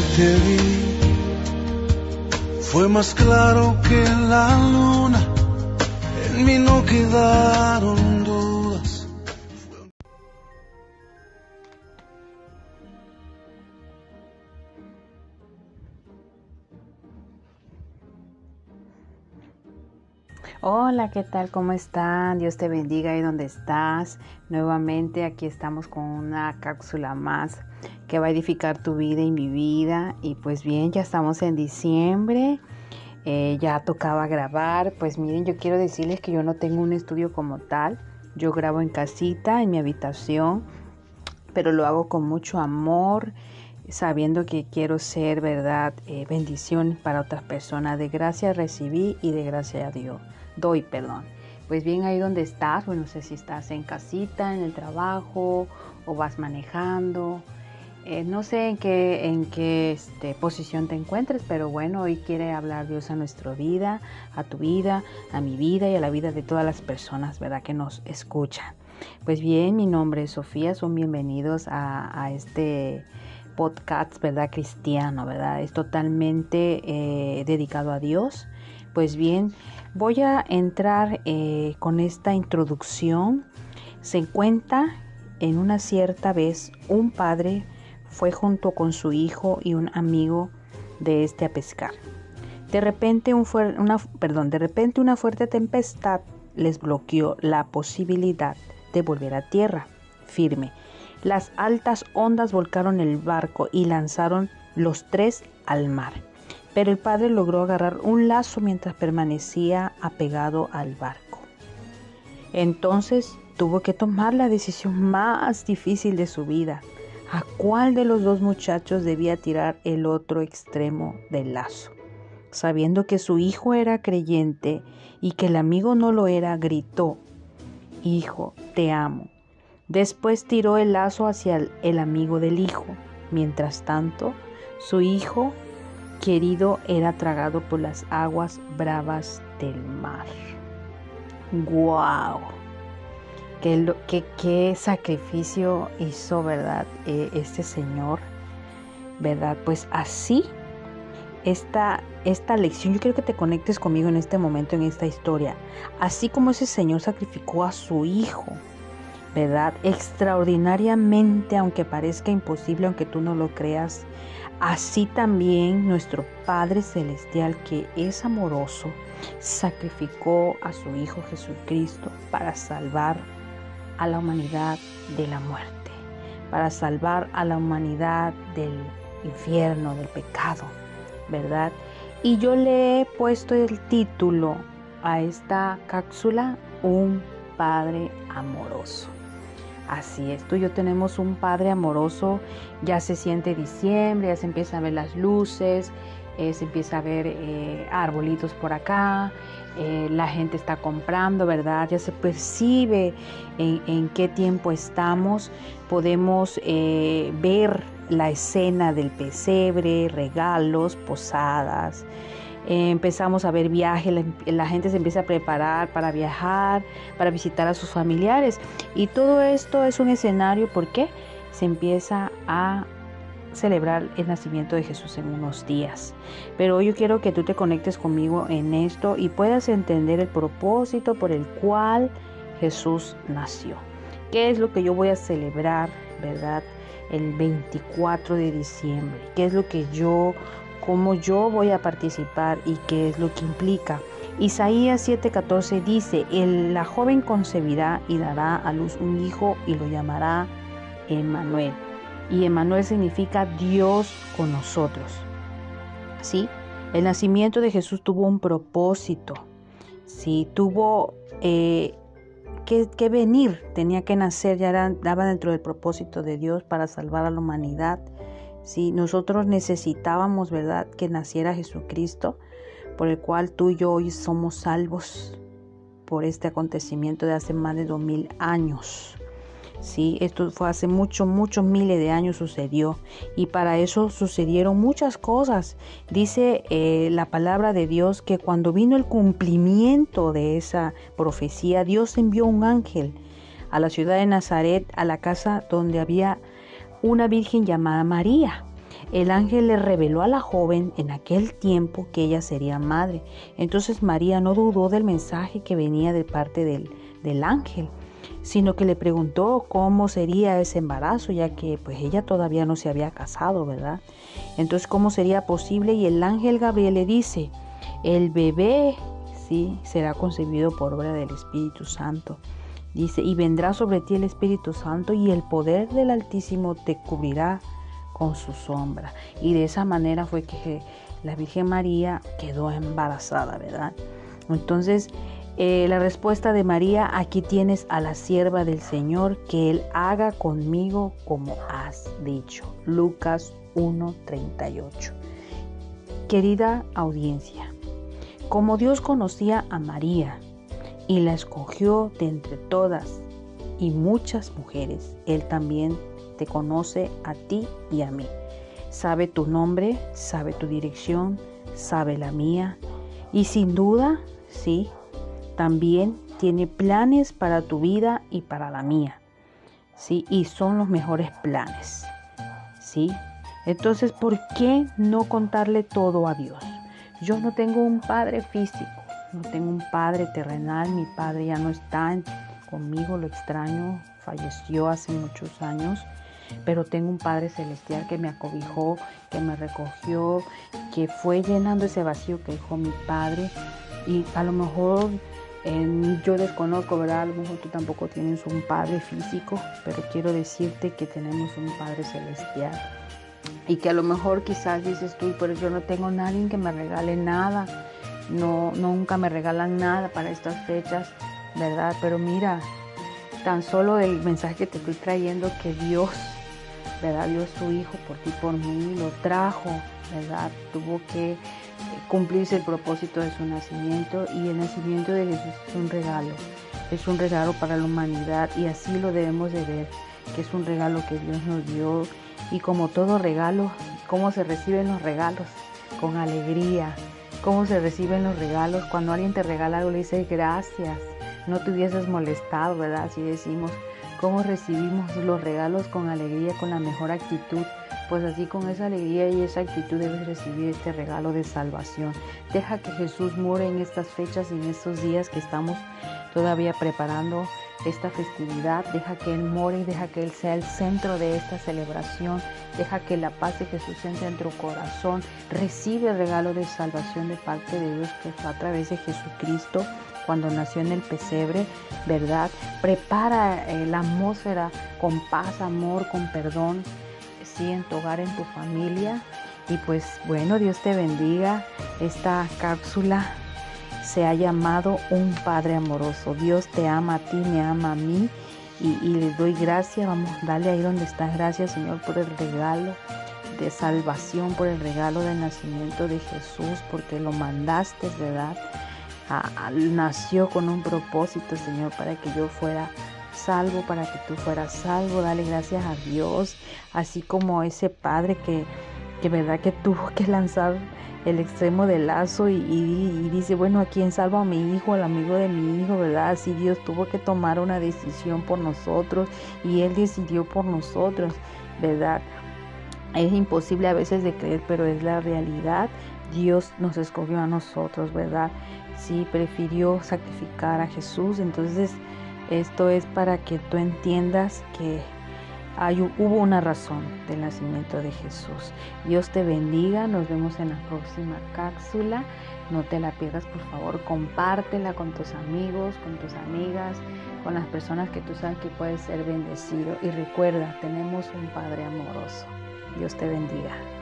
Te vi, fue más claro que la luna, en mí no quedaron dudas. Hola, ¿qué tal? ¿Cómo están? Dios te bendiga ahí donde estás. Nuevamente aquí estamos con una cápsula más que va a edificar tu vida y mi vida. Y pues bien, ya estamos en diciembre. Eh, ya tocaba grabar. Pues miren, yo quiero decirles que yo no tengo un estudio como tal. Yo grabo en casita, en mi habitación, pero lo hago con mucho amor, sabiendo que quiero ser, verdad, eh, bendición para otras personas. De gracia recibí y de gracia a Dios doy perdón. Pues bien, ahí donde estás, bueno, no sé si estás en casita, en el trabajo o vas manejando. Eh, no sé en qué, en qué este, posición te encuentres, pero bueno, hoy quiere hablar Dios a nuestra vida, a tu vida, a mi vida y a la vida de todas las personas, ¿verdad? Que nos escuchan. Pues bien, mi nombre es Sofía, son bienvenidos a, este podcast, ¿verdad? Cristiano, ¿verdad? Es totalmente eh, dedicado a Dios. Pues bien, Voy a entrar eh, con esta introducción. Se cuenta en una cierta vez un padre fue junto con su hijo y un amigo de este a pescar. De repente, una, perdón, de repente una fuerte tempestad les bloqueó la posibilidad de volver a tierra firme. Las altas ondas volcaron el barco y lanzaron los tres al mar pero el padre logró agarrar un lazo mientras permanecía apegado al barco. Entonces tuvo que tomar la decisión más difícil de su vida. ¿A cuál de los dos muchachos debía tirar el otro extremo del lazo? Sabiendo que su hijo era creyente y que el amigo no lo era, gritó, Hijo, te amo. Después tiró el lazo hacia el amigo del hijo. Mientras tanto, su hijo querido era tragado por las aguas bravas del mar. ¡Guau! ¿Qué, sacrificio hizo, verdad, eh, este Señor? ¿Verdad? Pues así, esta, esta lección, yo quiero que te conectes conmigo en este momento, en esta historia. Así como ese Señor sacrificó a su Hijo, ¿verdad? Extraordinariamente, aunque parezca imposible, aunque tú no lo creas, Así también nuestro Padre Celestial, que es amoroso, sacrificó a su Hijo Jesucristo para salvar a la humanidad de la muerte, para salvar a la humanidad del infierno, del pecado, ¿verdad? Y yo le he puesto el título a esta cápsula, Un Padre Amoroso. Así es, tú y yo tenemos un Padre amoroso, ya se siente diciembre, ya se empieza a ver las luces, eh, se empieza a ver eh, arbolitos por acá, eh, la gente está comprando, ¿verdad? Ya se percibe en, qué tiempo estamos, podemos ver la escena del pesebre, regalos, posadas. Empezamos a ver viajes, la, gente se empieza a preparar para viajar, para visitar a sus familiares. Y todo esto es un escenario porque se empieza a celebrar el nacimiento de Jesús en unos días. Pero hoy yo quiero que tú te conectes conmigo en esto y puedas entender el propósito por el cual Jesús nació. ¿Qué es lo que yo voy a celebrar, verdad? El 24 de diciembre. ¿Qué es lo que yo cómo yo voy a participar y qué es lo que implica. Isaías 7:14 dice, la joven concebirá y dará a luz un hijo y lo llamará Emmanuel. Y Emmanuel significa Dios con nosotros. ¿Sí? El nacimiento de Jesús tuvo un propósito. Sí, tuvo eh, que, venir, tenía que nacer, ya era, daba dentro del propósito de Dios para salvar a la humanidad si nosotros necesitábamos, ¿verdad?, que naciera Jesucristo, por el cual tú y yo hoy somos salvos por este acontecimiento de hace más de dos mil años. Sí, esto fue hace muchos, muchos miles de años sucedió y para eso sucedieron muchas cosas. Dice eh, la palabra de Dios que cuando vino el cumplimiento de esa profecía, Dios envió un ángel a la ciudad de Nazaret, a la casa donde había una virgen llamada María. el ángel le reveló a la joven en aquel tiempo que ella sería madre. Entonces María no dudó del mensaje que venía de parte del, del ángel, sino que le preguntó cómo sería ese embarazo, ya que pues ella todavía no se había casado, ¿verdad? Entonces, ¿cómo sería posible? Y el ángel Gabriel le dice, el bebé, sí, será concebido por obra del Espíritu Santo. Dice, y vendrá sobre ti el Espíritu Santo y el poder del Altísimo te cubrirá con su sombra. Y de esa manera fue que la Virgen María quedó embarazada, ¿verdad? Entonces, eh, la respuesta de María, aquí tienes a la sierva del Señor, que Él haga conmigo como has dicho. Lucas 1.38. Querida audiencia, como Dios conocía a María y la escogió de entre todas y muchas mujeres, Él también te conoce a ti y a mí. Sabe tu nombre, sabe tu dirección, sabe la mía y sin duda, sí, también tiene planes para tu vida y para la mía. ¿Sí? Y son los mejores planes. ¿Sí? Entonces, ¿por qué no contarle todo a Dios? Yo no tengo un padre físico, no tengo un padre terrenal, mi padre ya no está conmigo, lo extraño, falleció hace muchos años, pero tengo un Padre celestial que me acobijó, que me recogió, que fue llenando ese vacío que dejó mi Padre y a lo mejor yo desconozco, ¿verdad? A lo mejor tú tampoco tienes un padre físico, pero quiero decirte que tenemos un Padre celestial. Y que a lo mejor quizás dices tú, pero yo no tengo nadie que me regale nada. No, nunca me regalan nada para estas fechas, ¿verdad? Pero mira, tan solo el mensaje que te estoy trayendo que Dios, ¿verdad? Dio su Hijo por ti, por mí, lo trajo, Tuvo que cumplirse el propósito de su nacimiento y el nacimiento de Jesús es un regalo, es un regalo para la humanidad y así lo debemos de ver, que es un regalo que Dios nos dio y como todo regalo, ¿cómo se reciben los regalos? Con alegría. ¿Cómo se reciben los regalos? Cuando alguien te regala algo le dices gracias, no te hubieses molestado, ¿verdad? Así decimos, ¿cómo recibimos los regalos con alegría, con la mejor actitud? Pues así con esa alegría y esa actitud debes recibir este regalo de salvación. Deja que Jesús muere en estas fechas y en estos días que estamos todavía preparando esta festividad. Deja que Él more y deja que Él sea el centro de esta celebración. Deja que la paz de Jesús entre en tu corazón. Recibe el regalo de salvación de parte de Dios que fue a través de Jesucristo cuando nació en el pesebre, ¿verdad? Prepara eh, la atmósfera con paz, amor, con perdón en tu hogar, en tu familia. Y pues bueno, Dios te bendiga. Esta cápsula se ha llamado Un Padre Amoroso. Dios te ama a ti, me ama a mí. Y, y le doy gracias. Vamos, dale ahí donde estás. Gracias, Señor, por el regalo de salvación, por el regalo del nacimiento de Jesús, porque lo mandaste, ¿verdad? Nació con un propósito, Señor, para que yo fuera salvo, para que tú fueras salvo. Dale gracias a Dios, así como ese padre que, que verdad que tuvo que lanzar el extremo del lazo y, dice, bueno, ¿a quién salvo a mi hijo, al amigo de mi hijo, verdad? Así Dios tuvo que tomar una decisión por nosotros y Él decidió por nosotros, ¿verdad? Es imposible a veces de creer, pero es la realidad. Dios nos escogió a nosotros, ¿verdad? Sí, prefirió sacrificar a Jesús, entonces esto es para que tú entiendas que hay, hubo una razón del nacimiento de Jesús. Dios te bendiga, nos vemos en la próxima cápsula. No te la pierdas, por favor, compártela con tus amigos, con tus amigas, con las personas que tú sabes que puedes ser bendecido. Y recuerda, tenemos un Padre amoroso. Dios te bendiga.